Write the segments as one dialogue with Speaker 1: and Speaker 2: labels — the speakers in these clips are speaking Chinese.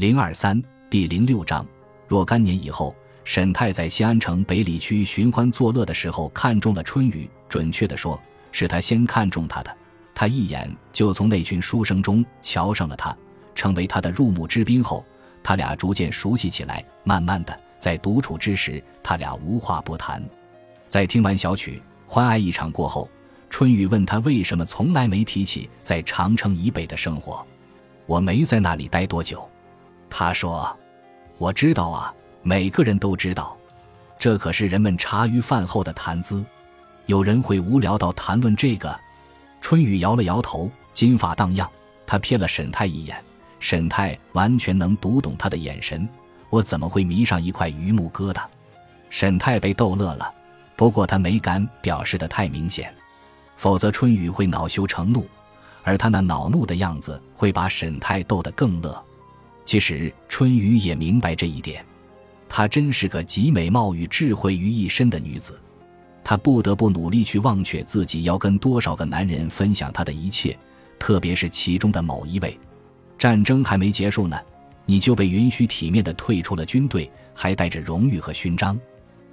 Speaker 1: 零二三第零六章，若干年以后，沈泰在西安城北里区寻欢作乐的时候，看中了春雨。准确的说，是他先看中他的。他一眼就从那群书生中瞧上了他，成为他的入幕之宾后，他俩逐渐熟悉起来。慢慢的，在独处之时，他俩无话不谈。在听完小曲欢爱一场过后，春雨问他为什么从来没提起在长城以北的生活。我没在那里待多久。他说：“我知道啊，每个人都知道，这可是人们茶余饭后的谈资。有人会无聊到谈论这个。”春雨摇了摇头，金发荡漾。他瞥了沈泰一眼，沈泰完全能读懂他的眼神。我怎么会迷上一块榆木疙瘩？沈泰被逗乐了，不过他没敢表示的太明显，否则春雨会恼羞成怒，而他那恼怒的样子会把沈泰逗得更乐。其实春雨也明白这一点，她真是个集美貌与智慧于一身的女子。她不得不努力去忘却自己要跟多少个男人分享她的一切，特别是其中的某一位。战争还没结束呢，你就被允许体面的退出了军队，还带着荣誉和勋章，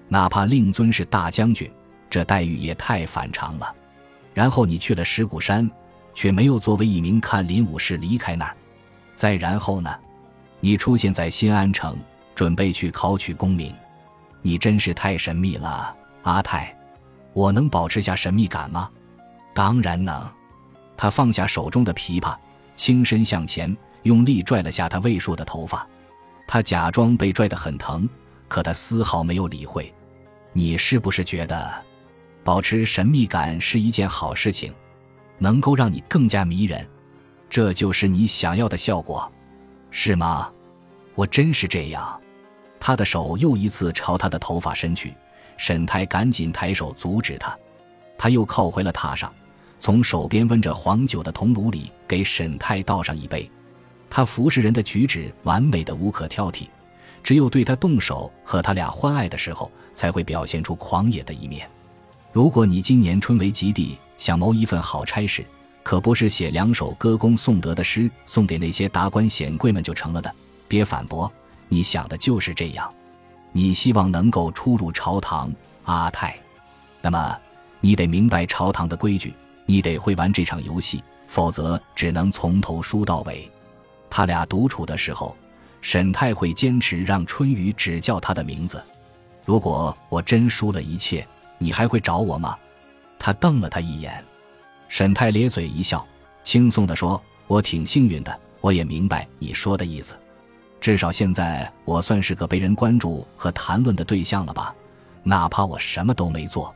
Speaker 1: 哪怕令尊是大将军，这待遇也太反常了。然后你去了石鼓山，却没有作为一名看林武士离开那儿。再然后呢？你出现在新安城，准备去考取功名，你真是太神秘了，阿泰。我能保持下神秘感吗？当然能。他放下手中的琵琶，轻身向前，用力拽了下他未束的头发。他假装被拽得很疼，可他丝毫没有理会。你是不是觉得，保持神秘感是一件好事情，能够让你更加迷人？这就是你想要的效果。是吗？我真是这样。他的手又一次朝他的头发伸去，沈泰赶紧抬手阻止他。他又靠回了榻上，从手边温着黄酒的铜炉里给沈泰倒上一杯。他服侍人的举止完美的无可挑剔，只有对他动手和他俩欢爱的时候，才会表现出狂野的一面。如果你今年春为吉地，想谋一份好差事。可不是写两首歌功颂德的诗送给那些达官显贵们就成了的。别反驳，你想的就是这样。你希望能够出入朝堂，阿泰。那么，你得明白朝堂的规矩，你得会玩这场游戏，否则只能从头输到尾。他俩独处的时候，沈泰会坚持让春雨只叫他的名字。如果我真输了一切，你还会找我吗？他瞪了他一眼。沈泰咧嘴一笑，轻松地说：“我挺幸运的，我也明白你说的意思。至少现在我算是个被人关注和谈论的对象了吧？哪怕我什么都没做，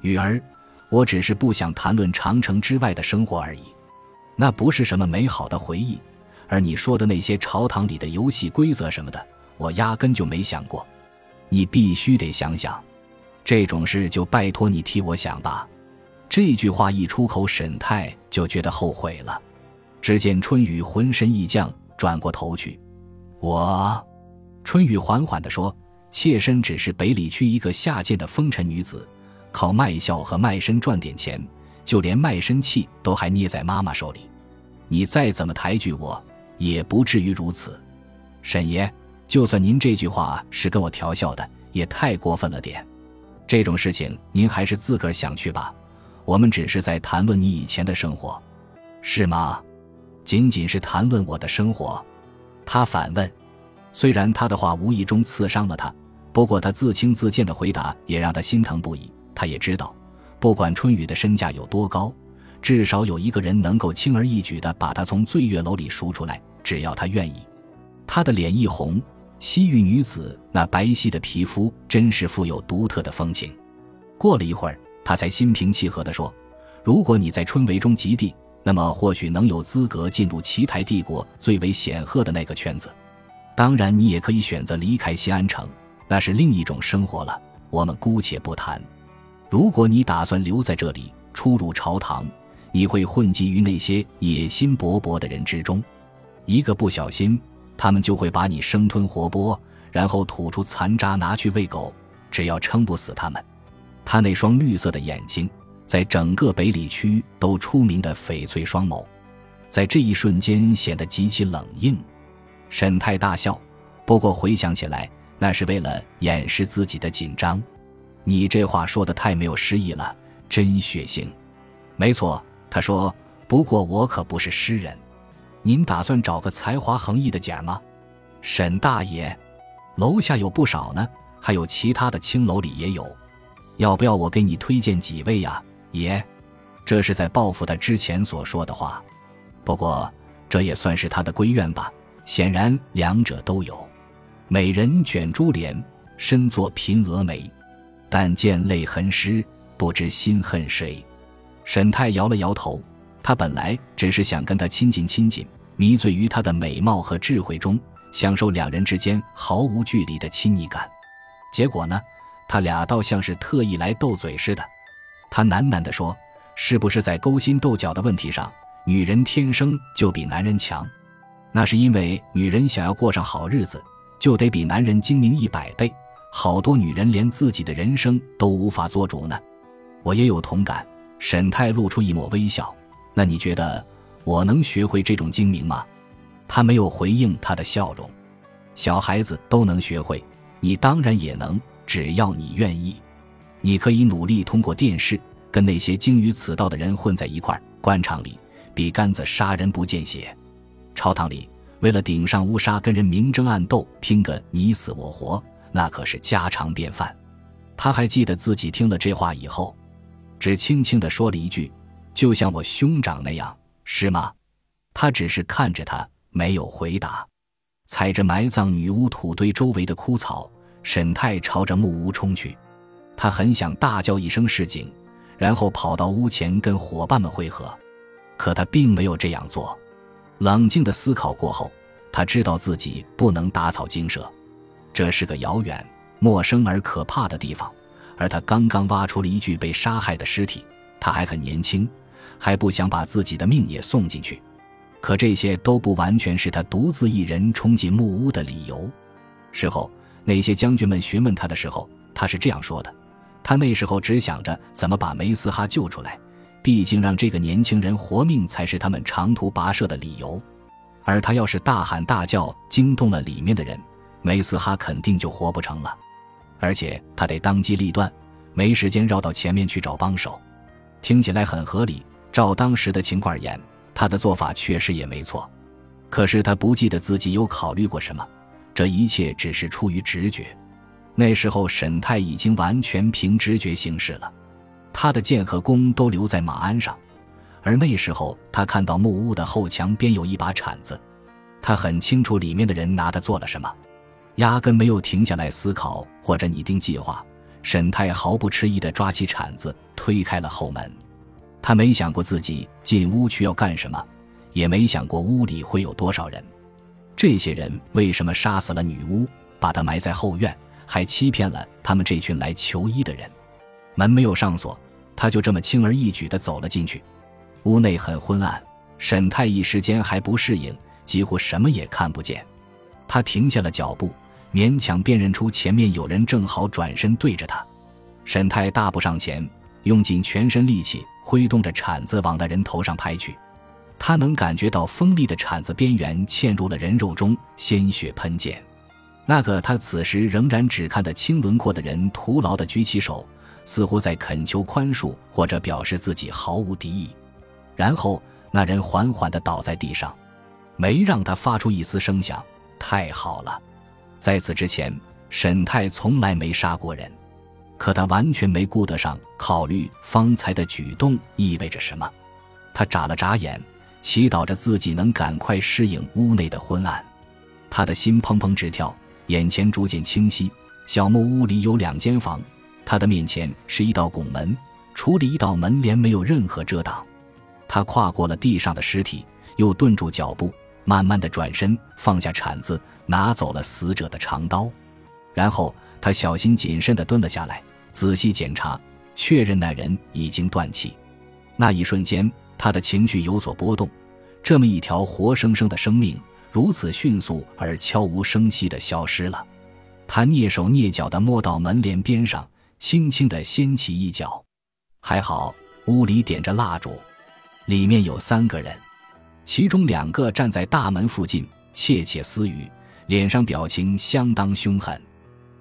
Speaker 1: 雨儿，我只是不想谈论长城之外的生活而已。那不是什么美好的回忆。而你说的那些朝堂里的游戏规则什么的，我压根就没想过。你必须得想想，这种事就拜托你替我想吧。”这句话一出口，沈泰就觉得后悔了。只见春雨浑身一僵，转过头去。我，春雨缓缓地说：“妾身只是北里区一个下贱的风尘女子，靠卖笑和卖身赚点钱，就连卖身契都还捏在妈妈手里。你再怎么抬举我，也不至于如此。沈爷，就算您这句话是跟我调笑的，也太过分了点。这种事情，您还是自个儿想去吧。”我们只是在谈论你以前的生活，是吗？仅仅是谈论我的生活？他反问。虽然他的话无意中刺伤了他，不过他自轻自贱的回答也让他心疼不已。他也知道，不管春雨的身价有多高，至少有一个人能够轻而易举地把他从醉月楼里赎出来，只要他愿意。他的脸一红，西域女子那白皙的皮肤真是富有独特的风情。过了一会儿。他才心平气和地说：“如果你在春闱中及第，那么或许能有资格进入奇台帝国最为显赫的那个圈子。当然，你也可以选择离开西安城，那是另一种生活了。我们姑且不谈。如果你打算留在这里，出入朝堂，你会混迹于那些野心勃勃的人之中，一个不小心，他们就会把你生吞活剥，然后吐出残渣拿去喂狗。只要撑不死他们。”他那双绿色的眼睛，在整个北里区都出名的翡翠双眸，在这一瞬间显得极其冷硬。沈太大笑，不过回想起来，那是为了掩饰自己的紧张。你这话说的太没有诗意了，真血腥。没错，他说。不过我可不是诗人。您打算找个才华横溢的姐儿吗？沈大爷，楼下有不少呢，还有其他的青楼里也有。要不要我给你推荐几位呀，爷？这是在报复他之前所说的话。不过这也算是他的闺怨吧。显然两者都有。美人卷珠帘，身作平蛾眉。但见泪痕湿，不知心恨谁。沈太摇了摇头，他本来只是想跟他亲近亲近，迷醉于她的美貌和智慧中，享受两人之间毫无距离的亲昵感。结果呢，他俩倒像是特意来斗嘴似的。他喃喃地说：“是不是在勾心斗角的问题上，女人天生就比男人强？那是因为女人想要过上好日子，就得比男人精明一百倍。”好多女人连自己的人生都无法做主呢，我也有同感。沈太露出一抹微笑。那你觉得我能学会这种精明吗？他没有回应他的笑容。小孩子都能学会，你当然也能，只要你愿意。你可以努力通过电视跟那些精于此道的人混在一块儿。官场里比杆子杀人不见血，朝堂里为了顶上乌纱跟人明争暗斗，拼个你死我活。那可是家常便饭，他还记得自己听了这话以后，只轻轻地说了一句：“就像我兄长那样，是吗？”他只是看着他，没有回答。踩着埋葬女巫土堆周围的枯草，沈泰朝着木屋冲去。他很想大叫一声示警，然后跑到屋前跟伙伴们会合，可他并没有这样做。冷静的思考过后，他知道自己不能打草惊蛇。这是个遥远、陌生而可怕的地方，而他刚刚挖出了一具被杀害的尸体。他还很年轻，还不想把自己的命也送进去。可这些都不完全是他独自一人冲进木屋的理由。事后，那些将军们询问他的时候，他是这样说的：他那时候只想着怎么把梅斯哈救出来，毕竟让这个年轻人活命才是他们长途跋涉的理由。而他要是大喊大叫，惊动了里面的人。梅斯哈肯定就活不成了，而且他得当机立断，没时间绕到前面去找帮手。听起来很合理，照当时的情况而言，他的做法确实也没错。可是他不记得自己有考虑过什么，这一切只是出于直觉。那时候沈泰已经完全凭直觉行事了，他的剑和弓都留在马鞍上，而那时候他看到木屋的后墙边有一把铲子，他很清楚里面的人拿它做了什么。压根没有停下来思考或者拟定计划，沈泰毫不迟疑地抓起铲子推开了后门。他没想过自己进屋去要干什么，也没想过屋里会有多少人。这些人为什么杀死了女巫，把她埋在后院，还欺骗了他们这群来求医的人？门没有上锁，他就这么轻而易举地走了进去。屋内很昏暗，沈泰一时间还不适应，几乎什么也看不见。他停下了脚步。勉强辨认出前面有人，正好转身对着他。沈泰大步上前，用尽全身力气挥动着铲子往那人头上拍去。他能感觉到锋利的铲子边缘嵌入了人肉中，鲜血喷溅。那个他此时仍然只看得清轮廓的人，徒劳地举起手，似乎在恳求宽恕，或者表示自己毫无敌意。然后那人缓缓地倒在地上，没让他发出一丝声响。太好了。在此之前，沈泰从来没杀过人，可他完全没顾得上考虑方才的举动意味着什么。他眨了眨眼，祈祷着自己能赶快适应屋内的昏暗。他的心砰砰直跳，眼前逐渐清晰。小木屋里有两间房，他的面前是一道拱门，除了一道门帘，没有任何遮挡。他跨过了地上的尸体，又顿住脚步。慢慢的转身，放下铲子，拿走了死者的长刀，然后他小心谨慎地蹲了下来，仔细检查，确认那人已经断气。那一瞬间，他的情绪有所波动。这么一条活生生的生命，如此迅速而悄无声息地消失了。他蹑手蹑脚地摸到门帘边上，轻轻地掀起一角。还好，屋里点着蜡烛，里面有三个人。其中两个站在大门附近，窃窃私语，脸上表情相当凶狠。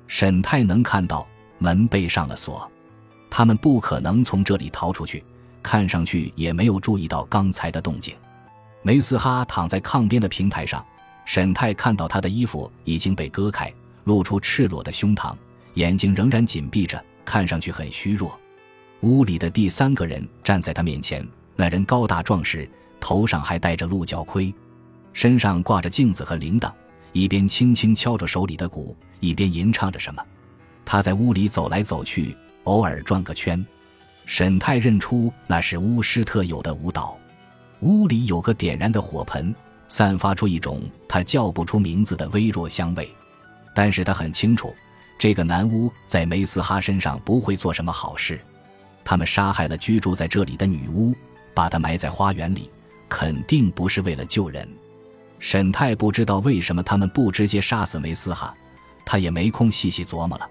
Speaker 1: 沈泰能看到门被上了锁，他们不可能从这里逃出去，看上去也没有注意到刚才的动静。梅斯哈躺在炕边的平台上，沈泰看到他的衣服已经被割开，露出赤裸的胸膛，眼睛仍然紧闭着，看上去很虚弱。屋里的第三个人站在他面前，那人高大壮实，头上还戴着鹿角盔，身上挂着镜子和铃铛，一边轻轻敲着手里的鼓。一边吟唱着什么，他在屋里走来走去，偶尔转个圈。沈泰认出那是巫师特有的舞蹈。屋里有个点燃的火盆，散发出一种他叫不出名字的微弱香味。但是他很清楚，这个男巫在梅斯哈身上不会做什么好事。他们杀害了居住在这里的女巫，把她埋在花园里，肯定不是为了救人。沈泰不知道为什么他们不直接杀死梅斯哈。他也没空细细琢磨了。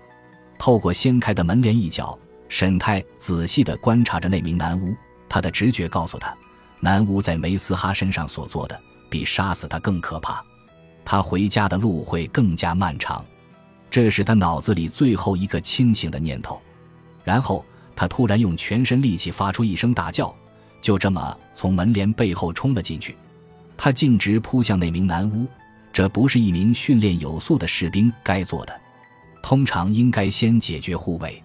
Speaker 1: 透过掀开的门帘一角，沈泰仔细地观察着那名男巫。他的直觉告诉他，男巫在梅斯哈身上所做的比杀死他更可怕。他回家的路会更加漫长。这是他脑子里最后一个清醒的念头。然后他突然用全身力气发出一声大叫，就这么从门帘背后冲了进去。他径直扑向那名男巫。这不是一名训练有素的士兵该做的，通常应该先解决护卫。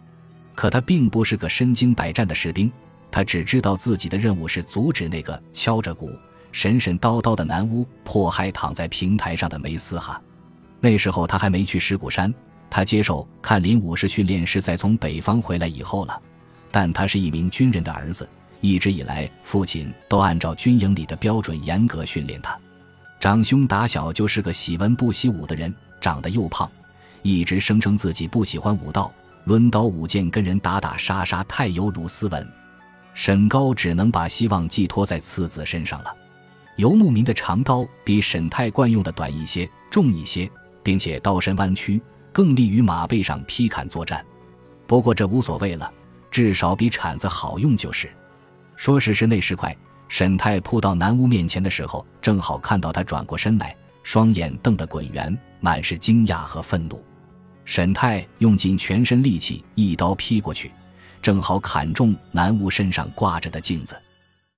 Speaker 1: 可他并不是个身经百战的士兵，他只知道自己的任务是阻止那个敲着鼓、神神叨叨的男巫迫害躺在平台上的梅斯哈。那时候他还没去石鼓山，他接受看林武士训练是在从北方回来以后了。但他是一名军人的儿子，一直以来父亲都按照军营里的标准严格训练他。长兄打小就是个喜文不喜武的人，长得又胖，一直声称自己不喜欢武道，抡刀舞剑跟人打打杀杀太有辱斯文。沈高只能把希望寄托在次子身上了。游牧民的长刀比沈泰惯用的短一些，重一些，并且刀身弯曲，更利于马背上劈砍作战。不过这无所谓了，至少比铲子好用就是。说时迟，那时快。沈泰扑到南巫面前的时候，正好看到他转过身来，双眼瞪得滚圆，满是惊讶和愤怒。沈泰用尽全身力气，一刀劈过去，正好砍中南巫身上挂着的镜子。